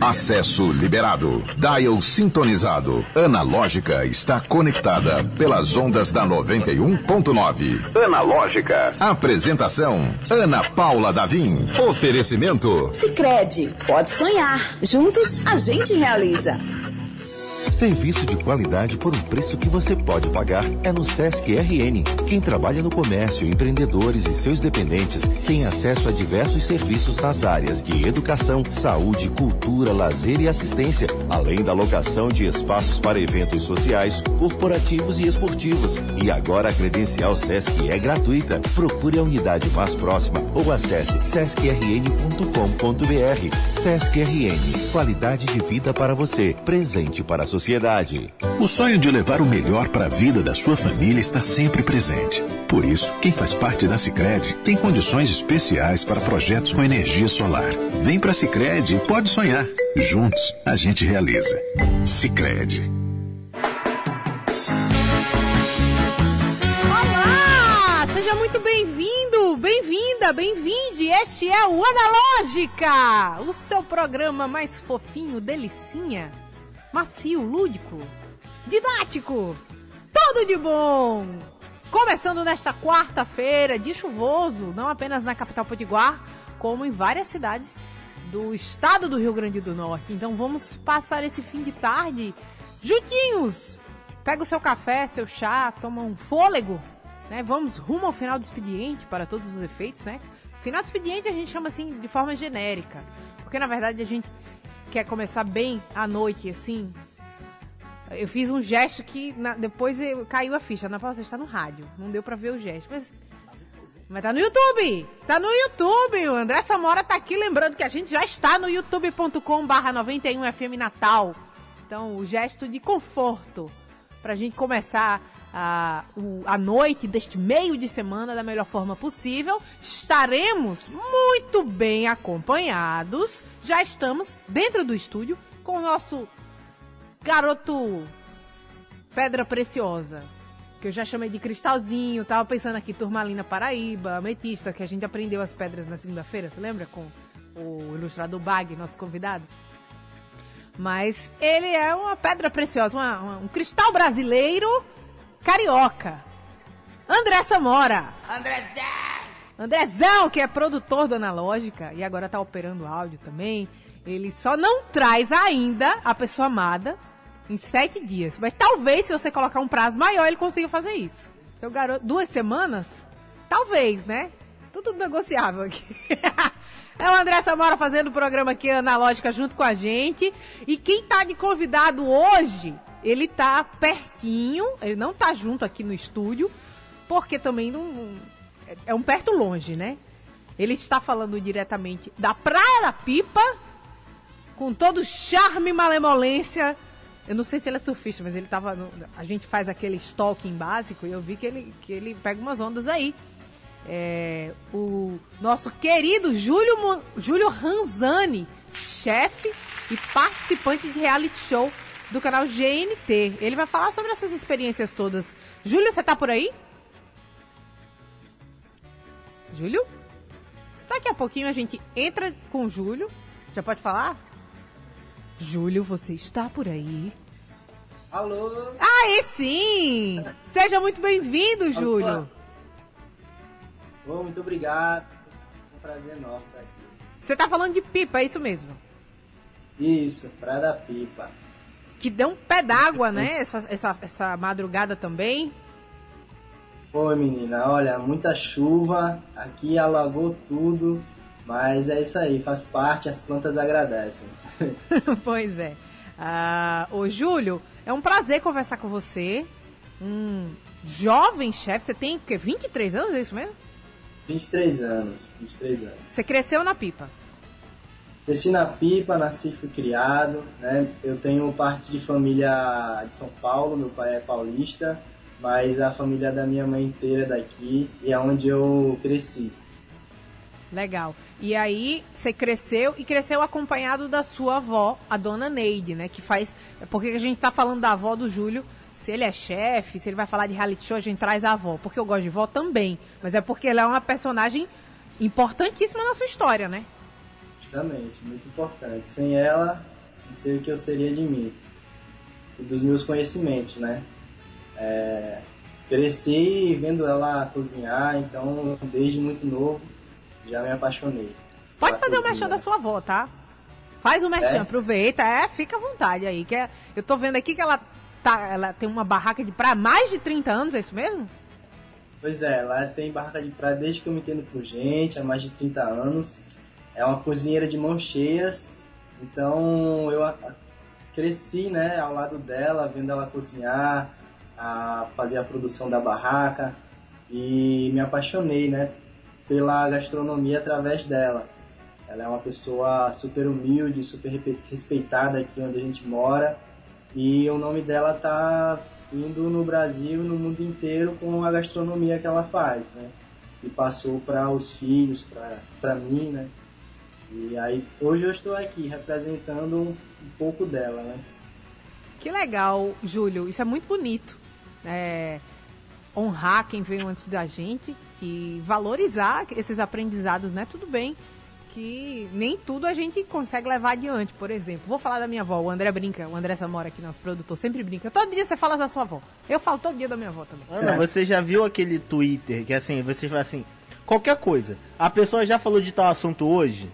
Acesso liberado. Dial sintonizado. Analógica está conectada pelas ondas da 91.9. Analógica. Apresentação: Ana Paula Davim. Oferecimento: Sicredi. Pode sonhar. Juntos a gente realiza. Serviço de qualidade por um preço que você pode pagar é no Sesc RN. Quem trabalha no comércio, empreendedores e seus dependentes tem acesso a diversos serviços nas áreas de educação, saúde, cultura, lazer e assistência, além da locação de espaços para eventos sociais, corporativos e esportivos. E agora a credencial Sesc é gratuita. Procure a unidade mais próxima ou acesse sescrn.com.br. Sesc RN, qualidade de vida para você, presente para a sociedade sociedade. O sonho de levar o melhor para a vida da sua família está sempre presente. Por isso, quem faz parte da Sicredi tem condições especiais para projetos com energia solar. Vem para a Sicredi e pode sonhar. Juntos, a gente realiza. Sicredi. Olá! Seja muito bem-vindo, bem-vinda, bem-vinde. Este é o Analógica, o seu programa mais fofinho, delicinha macio, lúdico, didático, tudo de bom! Começando nesta quarta-feira de chuvoso, não apenas na capital potiguar, como em várias cidades do estado do Rio Grande do Norte. Então vamos passar esse fim de tarde juntinhos. Pega o seu café, seu chá, toma um fôlego, né? Vamos rumo ao final do expediente para todos os efeitos, né? Final do expediente a gente chama assim de forma genérica, porque na verdade a gente quer começar bem à noite, assim, eu fiz um gesto que na, depois eu, caiu a ficha. Na você está no rádio, não deu para ver o gesto, mas mas tá no YouTube! Tá no YouTube! O André Samora tá aqui lembrando que a gente já está no youtube.com barra 91FM Natal. Então, o gesto de conforto pra gente começar a, o, a noite deste meio de semana da melhor forma possível. Estaremos muito bem acompanhados. Já estamos dentro do estúdio com o nosso garoto pedra preciosa. Que eu já chamei de cristalzinho, tava pensando aqui, turmalina paraíba, ametista, que a gente aprendeu as pedras na segunda-feira, você lembra? Com o ilustrador Bag, nosso convidado. Mas ele é uma pedra preciosa, uma, uma, um cristal brasileiro carioca. André Samora. Andrezão! Andrezão, que é produtor do Analógica e agora tá operando áudio também. Ele só não traz ainda a pessoa amada em sete dias. Mas talvez, se você colocar um prazo maior, ele consiga fazer isso. Seu garoto, duas semanas? Talvez, né? Tudo negociável aqui. é o André Samora fazendo o programa aqui Analógica junto com a gente. E quem tá de convidado hoje ele tá pertinho, ele não tá junto aqui no estúdio, porque também não. É um perto longe, né? Ele está falando diretamente da Praia da Pipa, com todo charme e malemolência. Eu não sei se ele é surfista, mas ele tava. No, a gente faz aquele stalking básico e eu vi que ele, que ele pega umas ondas aí. É, o nosso querido Júlio, Júlio Ranzani, chefe e participante de reality show do canal GNT. Ele vai falar sobre essas experiências todas. Júlio, você tá por aí? Júlio? Daqui a pouquinho a gente entra com o Júlio. Já pode falar? Júlio, você está por aí? Alô? Aí sim! Seja muito bem-vindo, Júlio. Oh, muito obrigado. É um prazer enorme estar aqui. Você tá falando de pipa, é isso mesmo? Isso, Praia da Pipa que deu um pé d'água, né? Essa, essa, essa madrugada também. Foi, menina. Olha, muita chuva. Aqui alagou tudo. Mas é isso aí, faz parte, as plantas agradecem. pois é. Ah, ô, Júlio, é um prazer conversar com você. Um jovem chefe. Você tem o quê? 23 anos, é isso mesmo? 23 anos. 23 anos. Você cresceu na pipa? Cresci na Pipa, nasci e fui criado, né? Eu tenho parte de família de São Paulo, meu pai é paulista, mas a família da minha mãe inteira daqui e é onde eu cresci. Legal. E aí você cresceu e cresceu acompanhado da sua avó, a dona Neide, né? Que faz. Porque a gente tá falando da avó do Júlio. Se ele é chefe, se ele vai falar de reality show, a gente traz a avó. Porque eu gosto de vó também. Mas é porque ela é uma personagem importantíssima na sua história, né? Justamente, muito importante. Sem ela, não sei o que eu seria de mim. E dos meus conhecimentos, né? É, cresci vendo ela cozinhar, então desde muito novo já me apaixonei. Pode fazer o merchan da sua avó, tá? Faz o merchan, é? aproveita, é, fica à vontade aí. Que é, eu tô vendo aqui que ela, tá, ela tem uma barraca de praia mais de 30 anos, é isso mesmo? Pois é, ela tem barraca de praia desde que eu me entendo por gente, há mais de 30 anos. É uma cozinheira de mãos cheias, então eu cresci né, ao lado dela, vendo ela cozinhar, a fazer a produção da barraca e me apaixonei né, pela gastronomia através dela. Ela é uma pessoa super humilde, super respeitada aqui onde a gente mora e o nome dela tá indo no Brasil no mundo inteiro com a gastronomia que ela faz, né? E passou para os filhos, para mim, né? E aí hoje eu estou aqui representando um pouco dela, né? Que legal, Júlio. Isso é muito bonito. É, honrar quem veio antes da gente e valorizar esses aprendizados, né? Tudo bem que nem tudo a gente consegue levar adiante, por exemplo. Vou falar da minha avó, o André brinca, o André Samora aqui, nosso produtor, sempre brinca. Todo dia você fala da sua avó. Eu falo todo dia da minha avó também. Ana, é. você já viu aquele Twitter que assim, você fala assim, qualquer coisa. A pessoa já falou de tal assunto hoje?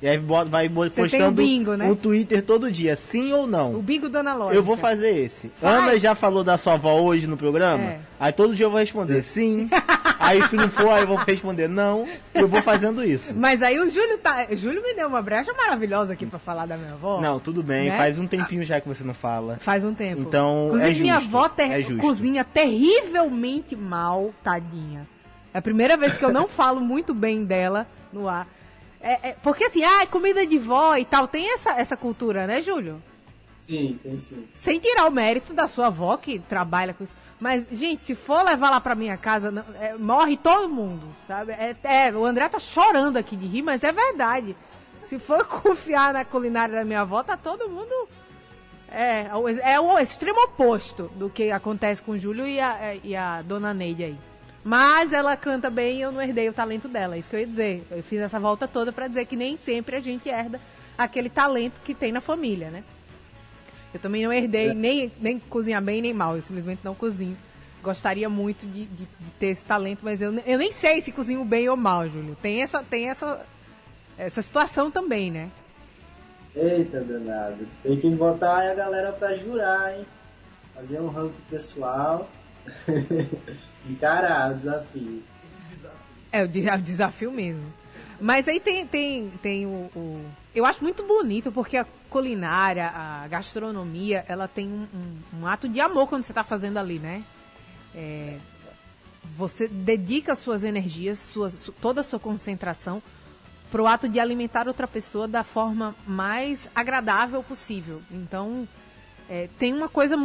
E aí vai postando um, bingo, né? um Twitter todo dia, sim ou não. O bingo da Analógica. Eu vou fazer esse. Ana já falou da sua avó hoje no programa? É. Aí todo dia eu vou responder sim. aí se não for, aí eu vou responder não. Eu vou fazendo isso. Mas aí o Júlio tá. Júlio me deu uma brecha maravilhosa aqui pra falar da minha avó. Não, tudo bem. Né? Faz um tempinho já que você não fala. Faz um tempo. Então. Inclusive, é justo, minha avó ter... é cozinha terrivelmente mal, tadinha. É a primeira vez que eu não falo muito bem dela no ar. É, é, porque assim, ah, comida de vó e tal, tem essa, essa cultura, né, Júlio? Sim, tem sim. Sem tirar o mérito da sua avó, que trabalha com isso. Mas, gente, se for levar lá pra minha casa, não, é, morre todo mundo, sabe? É, é, o André tá chorando aqui de rir, mas é verdade. Se for confiar na culinária da minha avó, tá todo mundo. É, é o extremo oposto do que acontece com o Júlio e a, e a dona Neide aí. Mas ela canta bem e eu não herdei o talento dela. É isso que eu ia dizer. Eu fiz essa volta toda para dizer que nem sempre a gente herda aquele talento que tem na família, né? Eu também não herdei é. nem, nem cozinhar bem nem mal. Eu simplesmente não cozinho. Gostaria muito de, de, de, ter esse talento, mas eu, eu nem sei se cozinho bem ou mal, Júlio. Tem essa, tem essa, essa situação também, né? Eita, danado. Tem que botar a galera pra jurar, hein? Fazer um ranking pessoal. Encarar o desafio. É, o, é desafio mesmo. Mas aí tem, tem, tem o, o, Eu acho muito bonito, porque a culinária, a gastronomia, ela tem um, um, um ato de amor quando você está fazendo ali, né? É, você dedica suas energias, suas, toda a sua concentração para o ato de alimentar outra pessoa da forma mais agradável possível. Então, é, tem uma coisa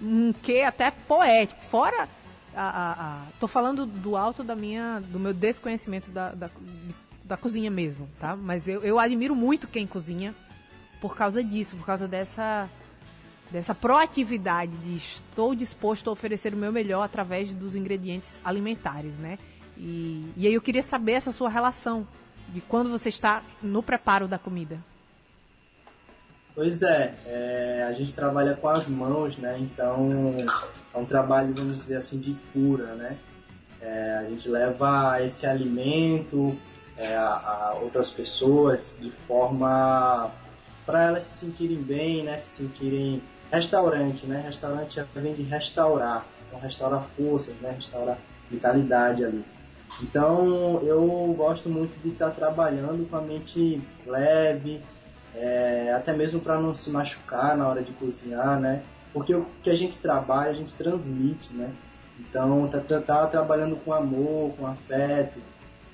um que até poético. Fora a, a, a, tô falando do alto da minha, do meu desconhecimento da, da, da cozinha mesmo, tá? Mas eu, eu admiro muito quem cozinha por causa disso, por causa dessa dessa proatividade de estou disposto a oferecer o meu melhor através dos ingredientes alimentares, né? E, e aí eu queria saber essa sua relação de quando você está no preparo da comida. Pois é, é, a gente trabalha com as mãos, né? Então é um trabalho, vamos dizer assim, de cura, né? É, a gente leva esse alimento é, a, a, outras pessoas de forma para elas se sentirem bem, né? Se sentirem restaurante, né? Restaurante já vem de restaurar, então restaurar forças, né? Restaurar vitalidade ali. Então eu gosto muito de estar trabalhando com a mente leve, é, até mesmo para não se machucar na hora de cozinhar, né? Porque o que a gente trabalha, a gente transmite, né? Então, tá, tá, tá trabalhando com amor, com afeto,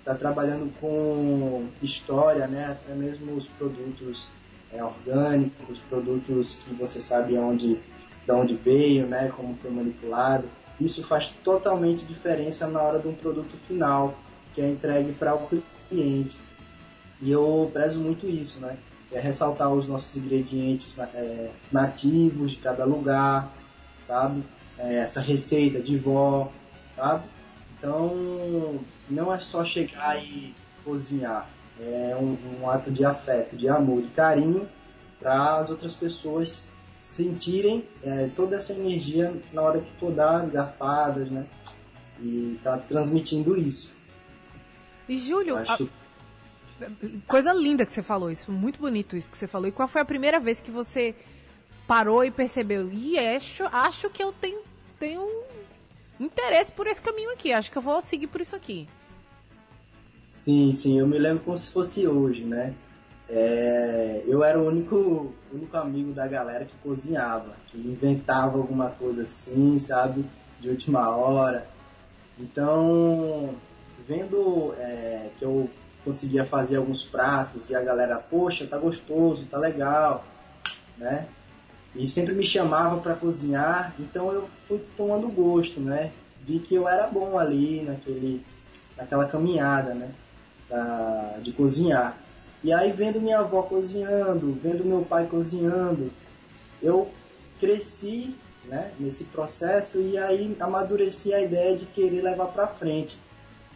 tá trabalhando com história, né? Até mesmo os produtos é, orgânicos, produtos que você sabe onde, de onde veio, né? Como foi manipulado. Isso faz totalmente diferença na hora de um produto final que é entregue para o cliente. E eu prezo muito isso, né? É, ressaltar os nossos ingredientes é, nativos de cada lugar, sabe? É, essa receita de vó, sabe? Então, não é só chegar e cozinhar, é um, um ato de afeto, de amor, de carinho para as outras pessoas sentirem é, toda essa energia na hora que for dar as garfadas, né? E tá transmitindo isso. E Júlio, acho... coisa linda que você falou, isso muito bonito isso que você falou. E qual foi a primeira vez que você parou e percebeu? E acho, acho que eu tenho, tenho interesse por esse caminho aqui. Acho que eu vou seguir por isso aqui. Sim, sim, eu me lembro como se fosse hoje, né? É, eu era o único, único amigo da galera que cozinhava, que inventava alguma coisa assim, sabe? De última hora. Então, vendo é, que eu conseguia fazer alguns pratos e a galera, poxa, tá gostoso, tá legal, né? E sempre me chamava para cozinhar, então eu fui tomando gosto, né? Vi que eu era bom ali naquele, naquela caminhada, né? Da, de cozinhar. E aí, vendo minha avó cozinhando, vendo meu pai cozinhando, eu cresci né, nesse processo e aí amadureci a ideia de querer levar para frente.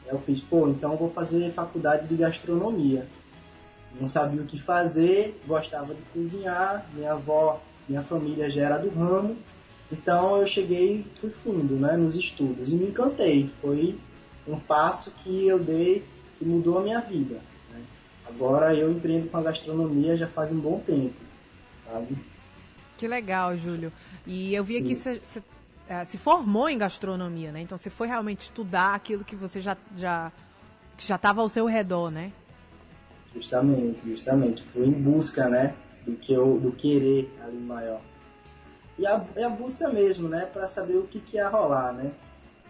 Eu fiz, pô, então vou fazer faculdade de gastronomia. Não sabia o que fazer, gostava de cozinhar, minha avó, minha família já era do ramo, então eu cheguei, fui fundo né, nos estudos e me encantei. Foi um passo que eu dei que mudou a minha vida. Agora eu empreendo com a gastronomia já faz um bom tempo, sabe? Que legal, Júlio. E eu vi Sim. aqui você é, se formou em gastronomia, né? Então você foi realmente estudar aquilo que você já já que já estava ao seu redor, né? Justamente, justamente. Fui em busca, né? Do que eu, do querer ali maior. E a, é a busca mesmo, né? Para saber o que, que ia rolar, né?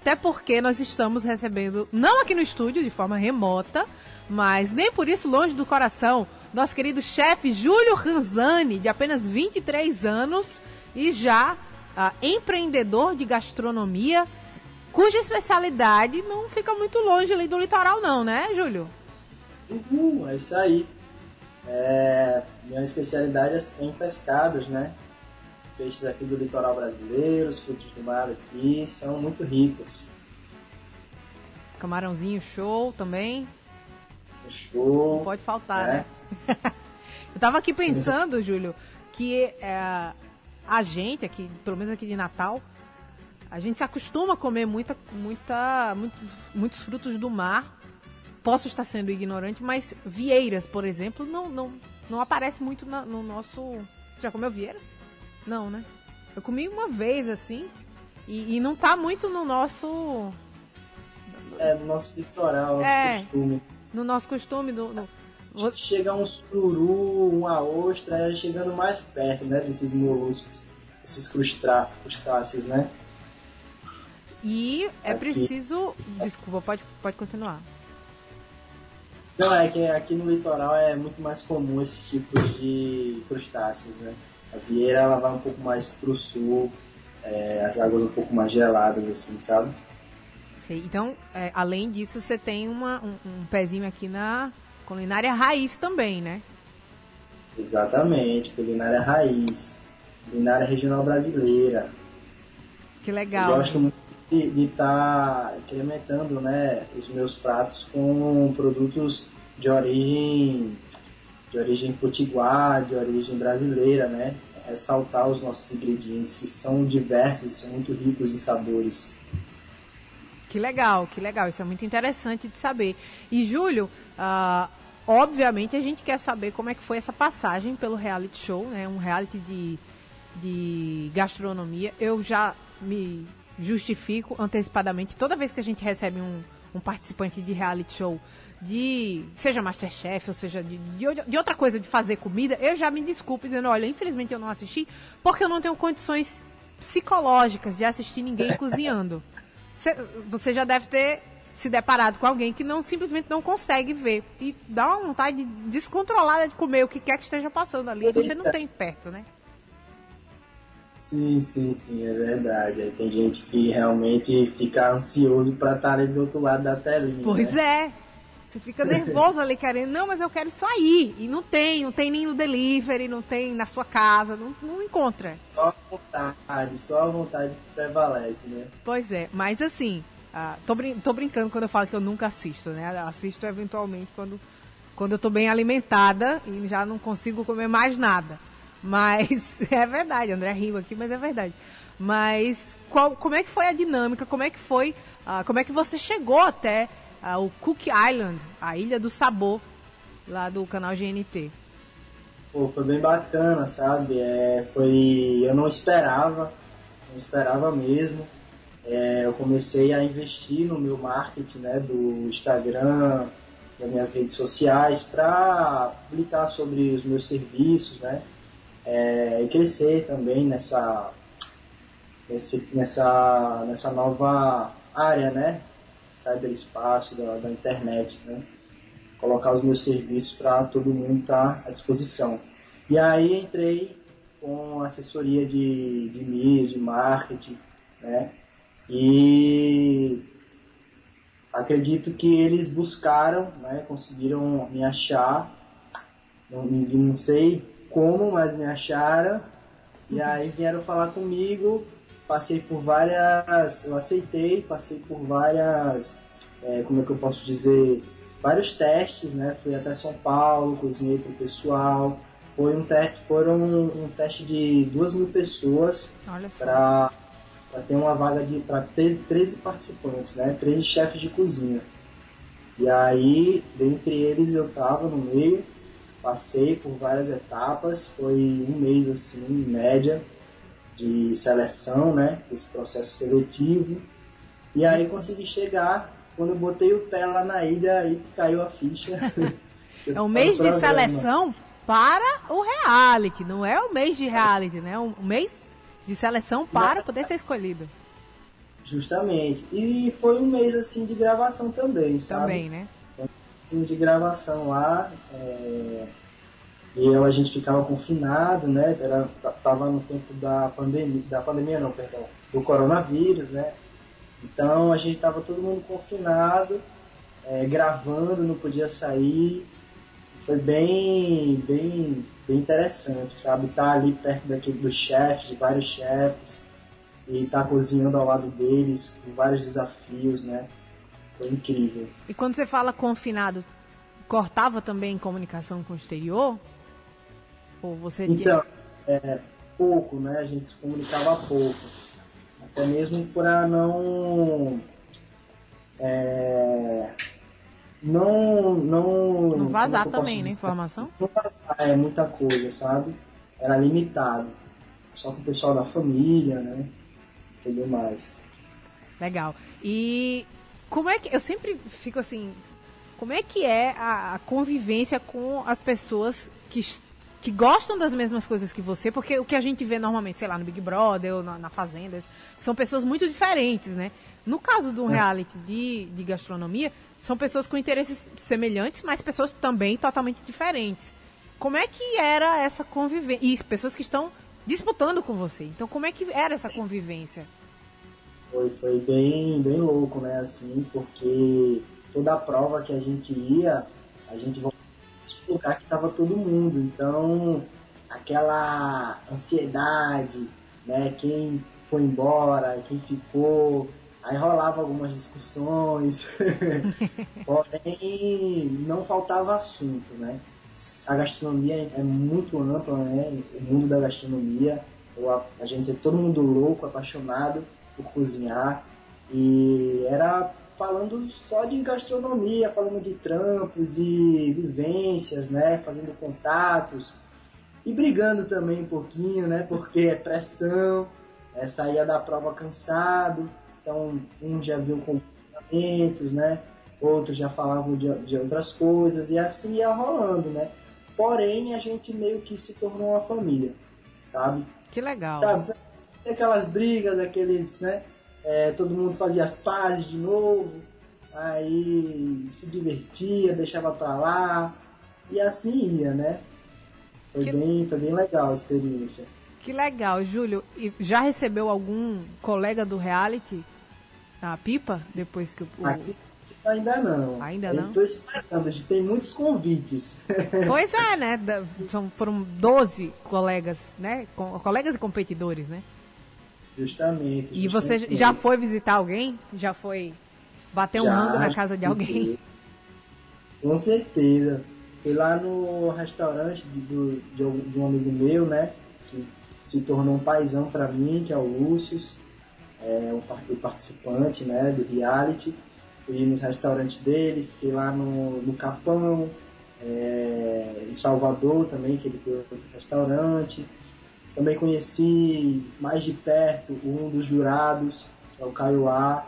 Até porque nós estamos recebendo, não aqui no estúdio, de forma remota, mas nem por isso longe do coração, nosso querido chefe Júlio Ranzani, de apenas 23 anos e já ah, empreendedor de gastronomia, cuja especialidade não fica muito longe ali do litoral não, né, Júlio? Uhum, é isso aí. É, minha especialidade é em pescados, né? Peixes aqui do litoral brasileiro, os frutos do mar aqui são muito ricos. Camarãozinho show também. Show. Não pode faltar, é. né? Eu tava aqui pensando, Júlio, que é, a gente aqui, pelo menos aqui de Natal, a gente se acostuma a comer muita, muita, muito, muitos frutos do mar. Posso estar sendo ignorante, mas vieiras, por exemplo, não, não, não aparece muito na, no nosso. Já comeu vieira? Não, né? Eu comi uma vez assim e, e não tá muito no nosso. É, no nosso litoral, é, costume no nosso costume. Do, no... Chega um sururu, uma ostra, chegando mais perto, né, desses moluscos, esses crustáceos, né? E é aqui. preciso. Desculpa, pode, pode continuar. Não, é que aqui no litoral é muito mais comum esses tipos de crustáceos, né? A vieira ela vai um pouco mais pro sul, é, as águas um pouco mais geladas, assim, sabe? Então, é, além disso, você tem uma, um, um, pezinho aqui na culinária raiz também, né? Exatamente, culinária raiz, culinária regional brasileira. Que legal. Eu gosto muito de estar tá incrementando né, os meus pratos com produtos de origem de origem potiguar, de origem brasileira, né? Ressaltar os nossos ingredientes que são diversos e são muito ricos em sabores. Que legal, que legal. Isso é muito interessante de saber. E, Júlio, uh, obviamente a gente quer saber como é que foi essa passagem pelo reality show, né? Um reality de, de gastronomia. Eu já me justifico antecipadamente. Toda vez que a gente recebe um, um participante de reality show, de seja Masterchef ou seja de, de, de, outra coisa de fazer comida, eu já me desculpo dizendo, olha, infelizmente eu não assisti porque eu não tenho condições psicológicas de assistir ninguém cozinhando você já deve ter se deparado com alguém que não simplesmente não consegue ver e dá uma vontade descontrolada de comer o que quer que esteja passando ali. Você não tem perto, né? Sim, sim, sim, é verdade. Aí tem gente que realmente fica ansioso para estar ali do outro lado da telinha. Pois né? é. Você fica nervoso ali querendo, não, mas eu quero isso aí. E não tem, não tem nem no delivery, não tem na sua casa, não, não encontra. Só a vontade, só a vontade que prevalece, né? Pois é, mas assim, ah, tô, brin tô brincando quando eu falo que eu nunca assisto, né? Assisto eventualmente quando quando eu tô bem alimentada e já não consigo comer mais nada. Mas é verdade, André riu aqui, mas é verdade. Mas qual, como é que foi a dinâmica? Como é que foi? Uh, como é que você chegou até o Cook Island, a Ilha do Sabor, lá do canal GNT? Pô, foi bem bacana, sabe? É, foi, eu não esperava, não esperava mesmo. É, eu comecei a investir no meu marketing, né, do Instagram, das minhas redes sociais, para publicar sobre os meus serviços, né, é, e crescer também nessa, nesse, nessa, nessa nova área, né, cyberespaço da, da internet, né colocar os meus serviços para todo mundo estar tá à disposição. E aí entrei com assessoria de, de mídia, de marketing, né? E acredito que eles buscaram, né? Conseguiram me achar, não, não sei como, mas me acharam. E aí vieram falar comigo, passei por várias, eu aceitei, passei por várias, é, como é que eu posso dizer, vários testes, né? Fui até São Paulo, cozinhei para o pessoal. Foi um teste, foram um, um teste de duas mil pessoas para ter uma vaga de para 13 participantes, né? 13 chefes de cozinha. E aí, dentre eles eu estava no meio, passei por várias etapas, foi um mês assim, em média, de seleção, né? Esse processo seletivo. E aí consegui chegar quando eu botei o pé lá na ilha, aí caiu a ficha. é um mês de seleção para o reality, não é o mês de reality, né? Um mês de seleção para poder ser escolhido. Justamente. E foi um mês assim de gravação também, sabe? Também, né? Um de gravação lá. É... E eu, a gente ficava confinado, né? Era, tava no tempo da pandemia, da pandemia não, perdão, do coronavírus, né? Então a gente estava todo mundo confinado, é, gravando, não podia sair. Foi bem, bem, bem interessante, sabe? Estar tá ali perto daquele dos chefes, de vários chefes, e estar tá cozinhando ao lado deles, com vários desafios, né? Foi incrível. E quando você fala confinado, cortava também comunicação com o exterior? Ou você Então, é, pouco, né? A gente se comunicava pouco até mesmo para não é, não não não vazar também, né, informação? Não vazar é muita coisa, sabe? Era limitado, só com o pessoal da família, né? Tudo mais. Legal. E como é que eu sempre fico assim, como é que é a, a convivência com as pessoas que que gostam das mesmas coisas que você, porque o que a gente vê normalmente, sei lá, no Big Brother ou na, na Fazenda, são pessoas muito diferentes, né? No caso de um é. reality de, de gastronomia, são pessoas com interesses semelhantes, mas pessoas também totalmente diferentes. Como é que era essa convivência? E pessoas que estão disputando com você. Então, como é que era essa convivência? Foi, foi bem, bem louco, né? Assim, porque toda a prova que a gente ia, a gente lugar que estava todo mundo. Então, aquela ansiedade, né? Quem foi embora, quem ficou, aí rolava algumas discussões, porém não faltava assunto, né? A gastronomia é muito ampla, né? O mundo da gastronomia, a gente é todo mundo louco, apaixonado por cozinhar e era falando só de gastronomia, falando de trampo, de vivências, né? Fazendo contatos e brigando também um pouquinho, né? Porque é pressão, é, saía da prova cansado, então um já viu comportamentos, né? Outros já falavam de, de outras coisas e assim ia rolando, né? Porém, a gente meio que se tornou uma família, sabe? Que legal. Sabe? Aquelas brigas, aqueles, né? É, todo mundo fazia as pazes de novo, aí se divertia, deixava pra lá, e assim ia, né? Foi, que... bem, foi bem legal a experiência. Que legal, Júlio. E já recebeu algum colega do reality a pipa depois que o. Aqui ainda não. Ainda não? Estou esperando, a gente tem muitos convites. Pois é, né? São, foram 12 colegas, né? Colegas e competidores, né? Justamente. E você já foi visitar alguém? Já foi bater um rango na casa de alguém? Com certeza. Fui lá no restaurante de, do, de, de um amigo meu, né? Que se tornou um paizão para mim, que é o Lúcio, é o participante né, do reality. Fui nos restaurantes dele, fiquei lá no, no Capão, é, em Salvador também, que ele tem outro restaurante. Também conheci mais de perto um dos jurados, que é o Caio A.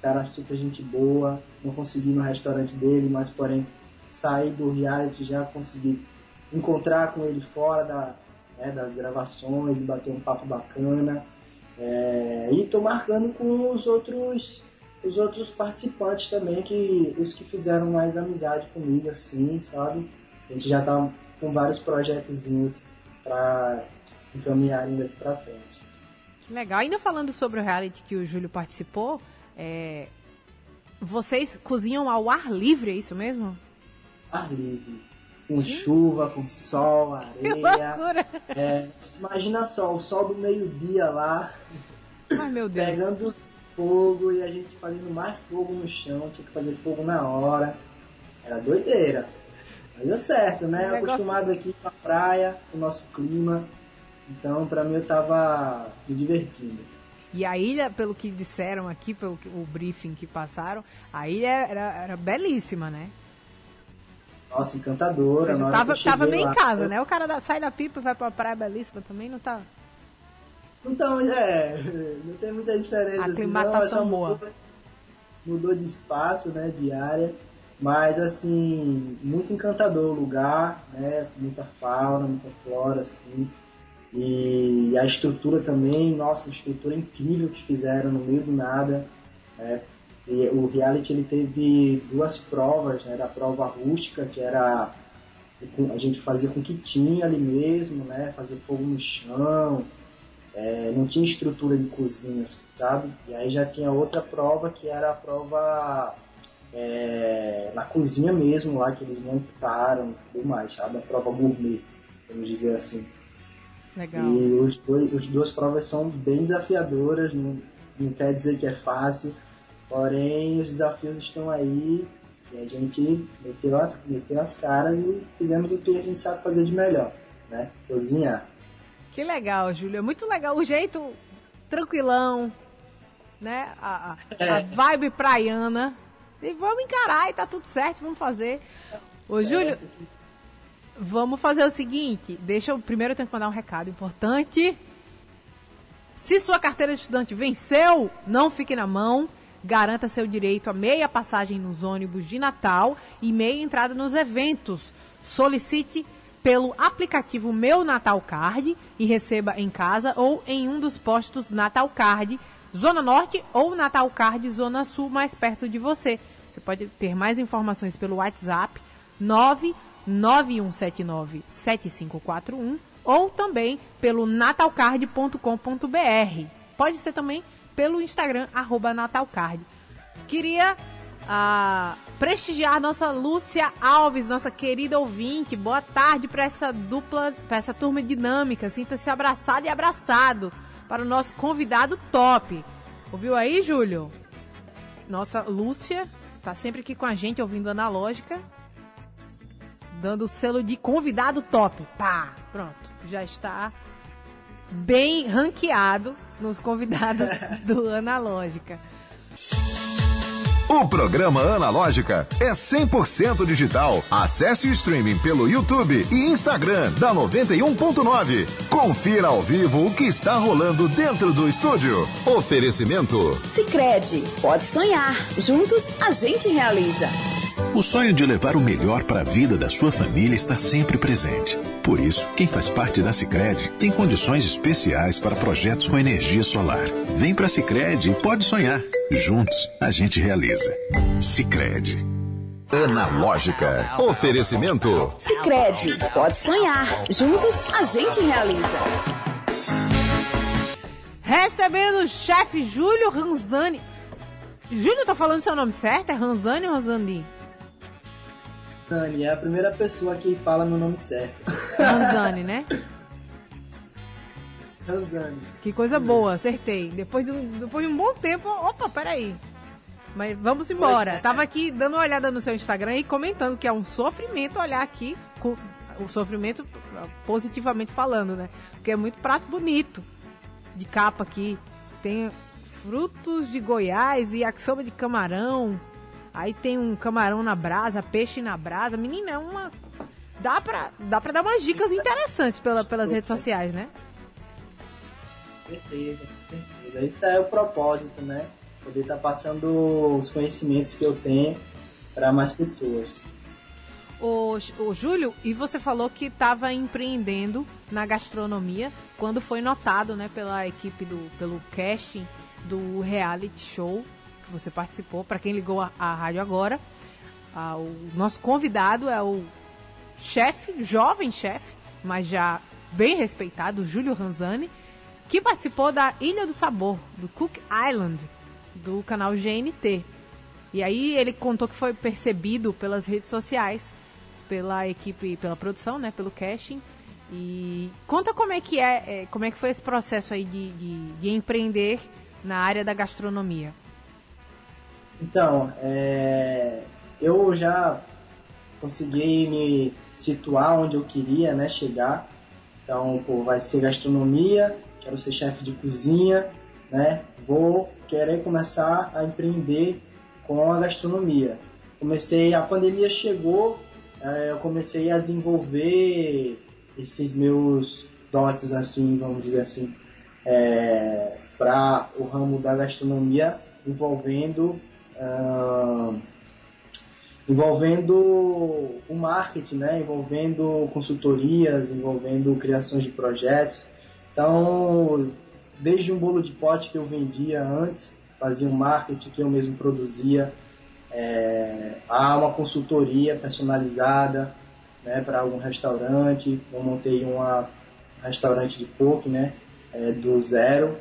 Cara super gente boa. Não consegui no restaurante dele, mas porém saí do reality já consegui encontrar com ele fora da, né, das gravações e bater um papo bacana. É, e tô marcando com os outros os outros participantes também, que os que fizeram mais amizade comigo, assim, sabe? A gente já tá com vários projetozinhos para encaminhar ainda aqui pra frente. Legal. Ainda falando sobre o reality que o Júlio participou, é... vocês cozinham ao ar livre, é isso mesmo? Ar livre. Com que? chuva, com sol, areia. Que loucura! É, imagina só, o sol do meio-dia lá. Ai, meu Deus. Pegando fogo e a gente fazendo mais fogo no chão, tinha que fazer fogo na hora. Era doideira. Mas deu certo, né? Negócio... Acostumado aqui com a praia, com o nosso clima. Então, para mim, eu tava me divertindo. E a ilha, pelo que disseram aqui, pelo que, o briefing que passaram, a ilha era, era belíssima, né? Nossa, encantadora. Seja, tava, tava meio lá, em casa, eu... né? O cara da, sai da pipa e vai pra praia belíssima também, não tá? Então, é, não tem muita diferença. A assim, aclimatação boa. Mudou, mudou de espaço, né, de área, mas assim, muito encantador o lugar, né, muita fauna, muita flora, assim, e a estrutura também, nossa, estrutura incrível que fizeram no meio do nada, né, e o reality ele teve duas provas, né, da prova rústica, que era a gente fazia com que tinha ali mesmo, né, fazer fogo no chão, é, não tinha estrutura de cozinha, sabe? E aí já tinha outra prova que era a prova é, na cozinha mesmo, lá que eles montaram e tudo mais, sabe? A prova gourmet, vamos dizer assim. Legal. E os dois, as duas provas são bem desafiadoras, não, não quer dizer que é fácil, porém os desafios estão aí e a gente meteu as, meteu as caras e fizemos o que a gente sabe fazer de melhor, né? Cozinhar. Que legal, Júlia. É muito legal. O jeito tranquilão, né? A, a, é. a, vibe praiana. E vamos encarar e tá tudo certo, vamos fazer. Ô, é. Júlio, vamos fazer o seguinte. Deixa eu. Primeiro eu tenho que mandar um recado importante. Se sua carteira de estudante venceu, não fique na mão. Garanta seu direito a meia passagem nos ônibus de Natal e meia entrada nos eventos. Solicite pelo aplicativo Meu Natal Card e receba em casa ou em um dos postos Natal Card, Zona Norte ou Natal Card Zona Sul, mais perto de você. Você pode ter mais informações pelo WhatsApp 991797541 ou também pelo natalcard.com.br. Pode ser também pelo Instagram, arroba natalcard. Queria a prestigiar nossa Lúcia Alves, nossa querida ouvinte. Boa tarde para essa dupla, para essa turma dinâmica. Sinta-se abraçado e abraçado para o nosso convidado top. Ouviu aí, Júlio? Nossa Lúcia tá sempre aqui com a gente ouvindo Analógica. Dando o selo de convidado top. Pá, pronto. Já está bem ranqueado nos convidados do Analógica. O programa Analógica é 100% digital. Acesse o streaming pelo YouTube e Instagram da 91.9. Confira ao vivo o que está rolando dentro do estúdio. Oferecimento. Sicredi, pode sonhar. Juntos a gente realiza. O sonho de levar o melhor para a vida da sua família está sempre presente. Por isso, quem faz parte da Sicredi tem condições especiais para projetos com energia solar. Vem para a Sicredi e pode sonhar. Juntos, a gente realiza. Sicredi. Analógica. Oferecimento. Sicredi. Pode sonhar. Juntos, a gente realiza. Recebendo o chefe Júlio Ranzani. Júlio, tá falando seu nome certo? É Ranzani ou Ranzani? Ranzani, é a primeira pessoa que fala meu nome certo. Ranzani, né? Ranzani. Que coisa boa, acertei. Depois de, um, depois de um bom tempo, opa, peraí. Mas vamos embora. É. Tava aqui dando uma olhada no seu Instagram e comentando que é um sofrimento olhar aqui, com, o sofrimento positivamente falando, né? Porque é muito prato bonito de capa aqui. Tem frutos de Goiás e yakisoba de camarão. Aí tem um camarão na brasa, peixe na brasa. Menina, é uma. Dá pra, dá pra dar umas dicas interessantes pela, pelas redes sociais, né? Certeza, certeza. Isso é o propósito, né? Poder estar tá passando os conhecimentos que eu tenho para mais pessoas. O, o Júlio, e você falou que estava empreendendo na gastronomia quando foi notado, né, pela equipe do pelo casting do reality show você participou. Para quem ligou a, a rádio agora, a, o nosso convidado é o chefe, jovem chefe, mas já bem respeitado, Júlio Ranzani, que participou da Ilha do Sabor, do Cook Island, do canal GNT. E aí ele contou que foi percebido pelas redes sociais, pela equipe, pela produção, né, pelo casting. E conta como é que é, é como é que foi esse processo aí de, de, de empreender na área da gastronomia? Então, é, eu já consegui me situar onde eu queria né, chegar. Então, pô, vai ser gastronomia, quero ser chefe de cozinha, né? Vou querer começar a empreender com a gastronomia. Comecei, a pandemia chegou, é, eu comecei a desenvolver esses meus dotes, assim, vamos dizer assim, é, para o ramo da gastronomia envolvendo uh, envolvendo o marketing, né? envolvendo consultorias, envolvendo criações de projetos. Então, desde um bolo de pote que eu vendia antes, fazia um marketing que eu mesmo produzia, é, há uma consultoria personalizada né, para algum restaurante. Eu montei um restaurante de poke né, é, do zero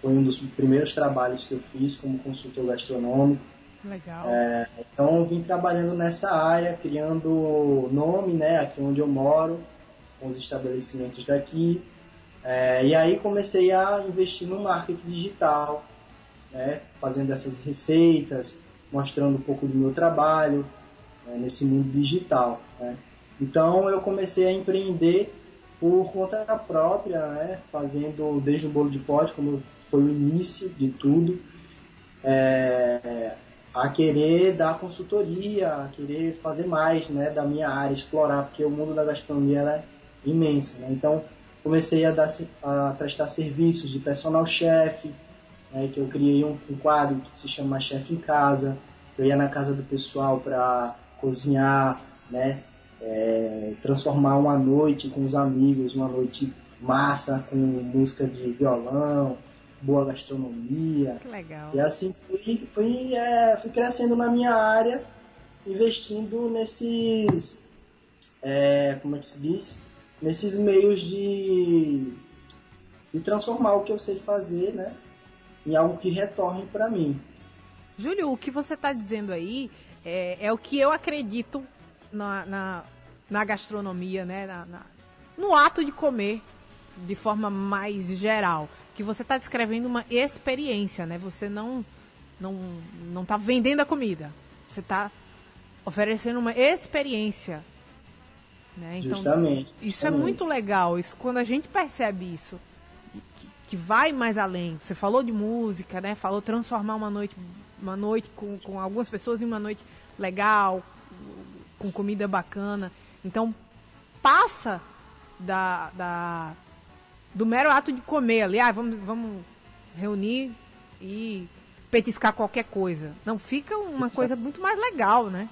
foi um dos primeiros trabalhos que eu fiz como consultor gastronômico. Legal. É, então vim trabalhando nessa área, criando nome, né, aqui onde eu moro, com os estabelecimentos daqui. É, e aí comecei a investir no marketing digital, né, fazendo essas receitas, mostrando um pouco do meu trabalho né, nesse mundo digital. Né. Então eu comecei a empreender por conta própria, né, fazendo desde o bolo de pote, como foi o início de tudo, é, a querer dar consultoria, a querer fazer mais né, da minha área, explorar, porque o mundo da gastronomia é imenso. Né? Então, comecei a, dar, a prestar serviços de personal chef, né, que eu criei um, um, quadro que se chama Chef em Casa. Eu ia na casa do pessoal para cozinhar, né, é, transformar uma noite com os amigos, uma noite massa com música de violão, boa gastronomia. Que legal. E assim fui, fui, é, fui crescendo na minha área, investindo nesses. É, como é que se diz? Nesses meios de, de transformar o que eu sei fazer, né? Em algo que retorne para mim. Júlio, o que você está dizendo aí é, é, o que eu acredito na, na, na gastronomia, né? Na, na, no ato de comer de forma mais geral que você está descrevendo uma experiência, né? Você não não não está vendendo a comida. Você está oferecendo uma experiência, né? Então, justamente, Isso justamente. é muito legal. Isso quando a gente percebe isso, que, que, vai mais além. Você falou de música, né? Falou transformar uma noite uma noite com, com algumas pessoas em uma noite legal, com comida bacana. Então passa da, da do mero ato de comer ali, ah, vamos, vamos reunir e petiscar qualquer coisa. Não, fica uma coisa muito mais legal, né?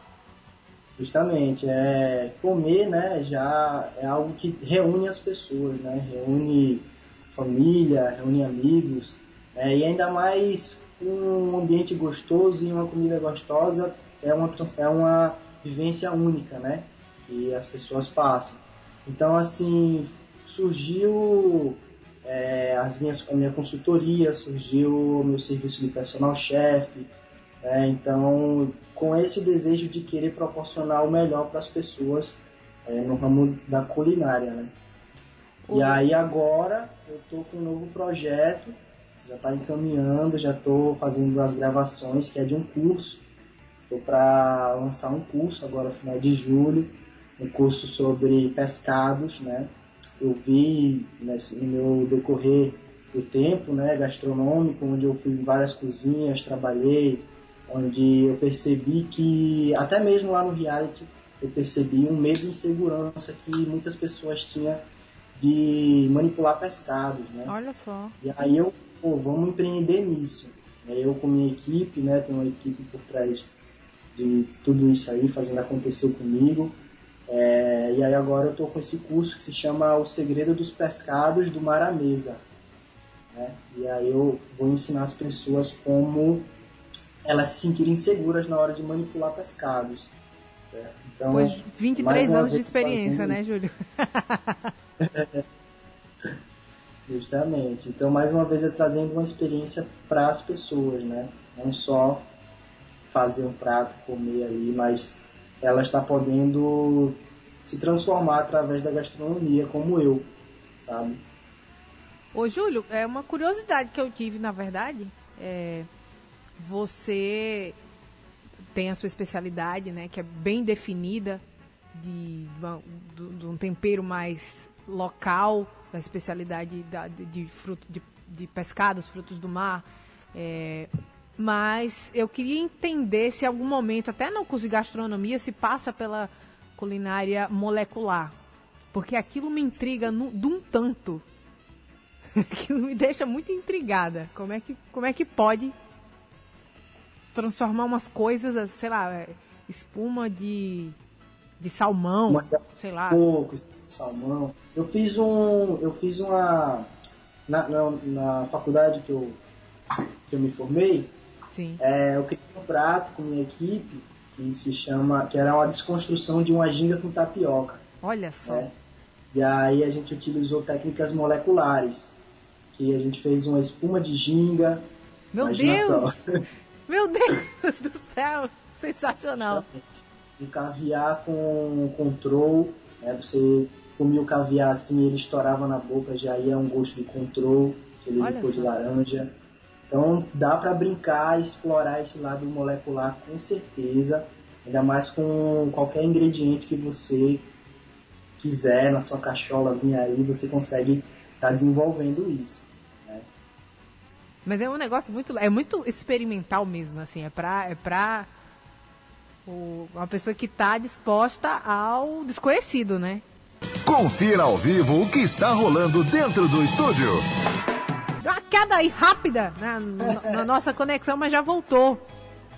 Justamente, é, comer, né, já é algo que reúne as pessoas, né, reúne família, reúne amigos, é, e ainda mais um ambiente gostoso e uma comida gostosa é uma, é uma vivência única, né, que as pessoas passam. Então, assim, surgiu é, as minhas, a minha consultoria, surgiu o meu serviço de personal chefe. É, então, com esse desejo de querer proporcionar o melhor para as pessoas é, no ramo da culinária, né? E aí agora eu estou com um novo projeto já está encaminhando, já estou fazendo as gravações, que é de um curso. Estou para lançar um curso agora no final de julho, um curso sobre pescados, né? Eu vi nesse, no meu decorrer do tempo, né, gastronômico, onde eu fui em várias cozinhas, trabalhei, onde eu percebi que até mesmo lá no reality eu percebi um medo de insegurança que muitas pessoas tinham de manipular pescados, né? Olha só. E aí eu, pô, vamos empreender nisso. Eu com minha equipe, né, tenho uma equipe por trás de tudo isso aí, fazendo acontecer comigo. É, e aí agora eu estou com esse curso que se chama O Segredo dos Pescados do Mar à Mesa. Né? E aí eu vou ensinar as pessoas como elas se sentirem seguras na hora de manipular pescados. Certo? Então, pois 23 anos de experiência, né, Júlio? Justamente. Então, mais uma vez, é trazendo uma experiência para as pessoas, né? Não só fazer um prato, comer ali, mas ela está podendo se transformar através da gastronomia, como eu, sabe? Ô, Júlio, é uma curiosidade que eu tive, na verdade. É, você tem a sua especialidade, né, que é bem definida, de, de, de um tempero mais local, da especialidade da, de, de, fruto, de, de pescados, frutos do mar. É, mas eu queria entender se algum momento, até no curso de gastronomia, se passa pela culinária molecular. Porque aquilo me intriga no, de um tanto. aquilo me deixa muito intrigada. Como é que, como é que pode transformar umas coisas, sei lá, é, espuma de, de salmão, uma, sei lá. Pouco, salmão. Eu fiz um. Eu fiz uma. Na, na, na faculdade que eu, que eu me formei, Sim. É, eu criei um prato com minha equipe que se chama. que era uma desconstrução de uma ginga com tapioca. Olha só. É. E aí a gente utilizou técnicas moleculares. Que a gente fez uma espuma de ginga. Meu Deus! Meu Deus do céu! Sensacional! Um caviar com control. Né? Você comia o caviar assim, ele estourava na boca, já ia um gosto de control, aquele licor de laranja. Então dá para brincar, explorar esse lado molecular com certeza, ainda mais com qualquer ingrediente que você quiser na sua cachola vir aí, você consegue estar tá desenvolvendo isso. Né? Mas é um negócio muito, é muito experimental mesmo, assim, é pra, é pra o, uma pessoa que está disposta ao desconhecido, né? Confira ao vivo o que está rolando dentro do estúdio queda aí rápida na, na nossa conexão, mas já voltou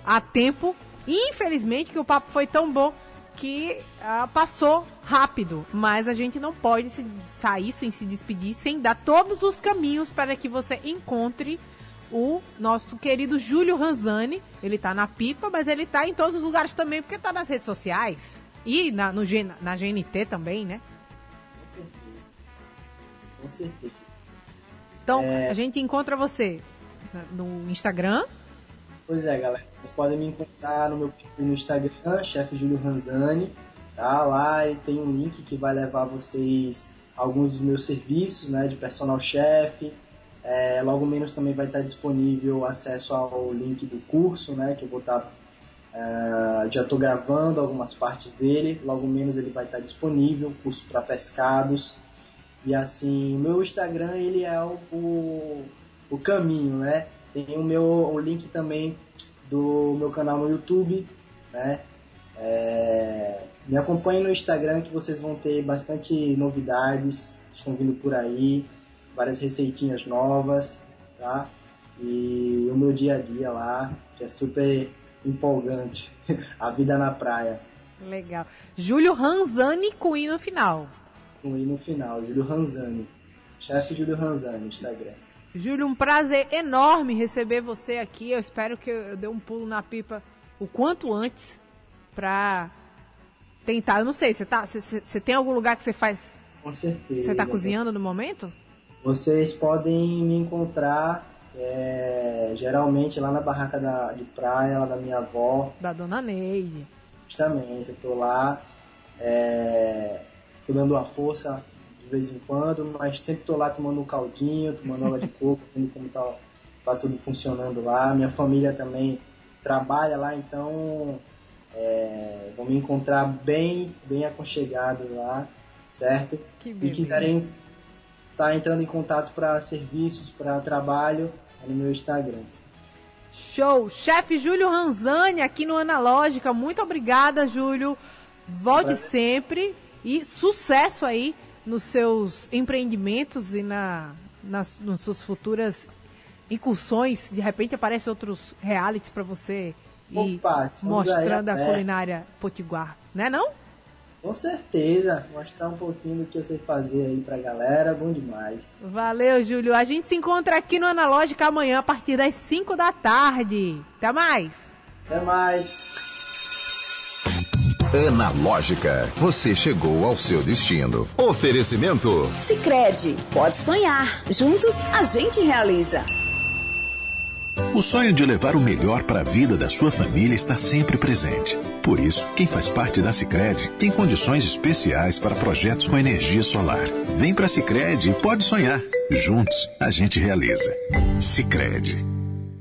a tempo. Infelizmente, que o papo foi tão bom que uh, passou rápido. Mas a gente não pode se sair sem se despedir, sem dar todos os caminhos para que você encontre o nosso querido Júlio Ranzani. Ele tá na pipa, mas ele tá em todos os lugares também, porque tá nas redes sociais. E na, no, na GNT também, né? Com certeza. Com certeza. Então, é... a gente encontra você no Instagram. Pois é, galera. Vocês podem me encontrar no meu perfil no Instagram, chefe Júlio Ranzani. Tá? Lá tem um link que vai levar vocês a alguns dos meus serviços né, de personal chef. É, logo menos também vai estar disponível acesso ao link do curso, né, que eu vou estar Uh, já estou gravando algumas partes dele, logo menos ele vai estar disponível, curso para pescados, e assim, o meu Instagram ele é o, o, o caminho, né? Tem o meu o link também do meu canal no YouTube, né? É, me acompanhe no Instagram que vocês vão ter bastante novidades, estão vindo por aí, várias receitinhas novas, tá? E o meu dia a dia lá, que é super empolgante, a vida na praia. Legal. Júlio Ranzani com I no final com I no final, Júlio Ranzani. Chefe Júlio Ranzani, Instagram. Júlio, um prazer enorme receber você aqui. Eu espero que eu dê um pulo na pipa o quanto antes pra tentar. Eu não sei, você tá, você tem algum lugar que você faz? Com certeza. Você tá cozinhando no momento? Vocês podem me encontrar é, geralmente lá na barraca da, de praia, lá da minha avó. Da dona Neide. Justamente, eu tô lá. É, tô dando uma força de vez em quando, mas sempre tô lá tomando um caldinho, tomando água de coco, vendo como tá tá tudo funcionando lá. Minha família também trabalha lá, então é, vão me encontrar bem, bem aconchegado lá, certo? Que e quiserem estar tá entrando em contato para serviços, para trabalho, é no meu Instagram. Show! Chefe Júlio Ranzani aqui no Analógica. Muito obrigada, Júlio. Volte sempre e sucesso aí nos seus empreendimentos e na, nas, nas suas futuras incursões. De repente aparecem outros realities para você Opa, ir mostrando a culinária potiguar, né não? Com certeza, mostrar um pouquinho do que eu sei fazer aí pra galera, bom demais. Valeu, Júlio. A gente se encontra aqui no Analógica amanhã a partir das 5 da tarde. Até mais. Até mais. Analógica, você chegou ao seu destino. Oferecimento. Sicredi, pode sonhar. Juntos a gente realiza. O sonho de levar o melhor para a vida da sua família está sempre presente. Por isso, quem faz parte da Sicredi tem condições especiais para projetos com energia solar. Vem para a Sicredi e pode sonhar. Juntos, a gente realiza. Sicredi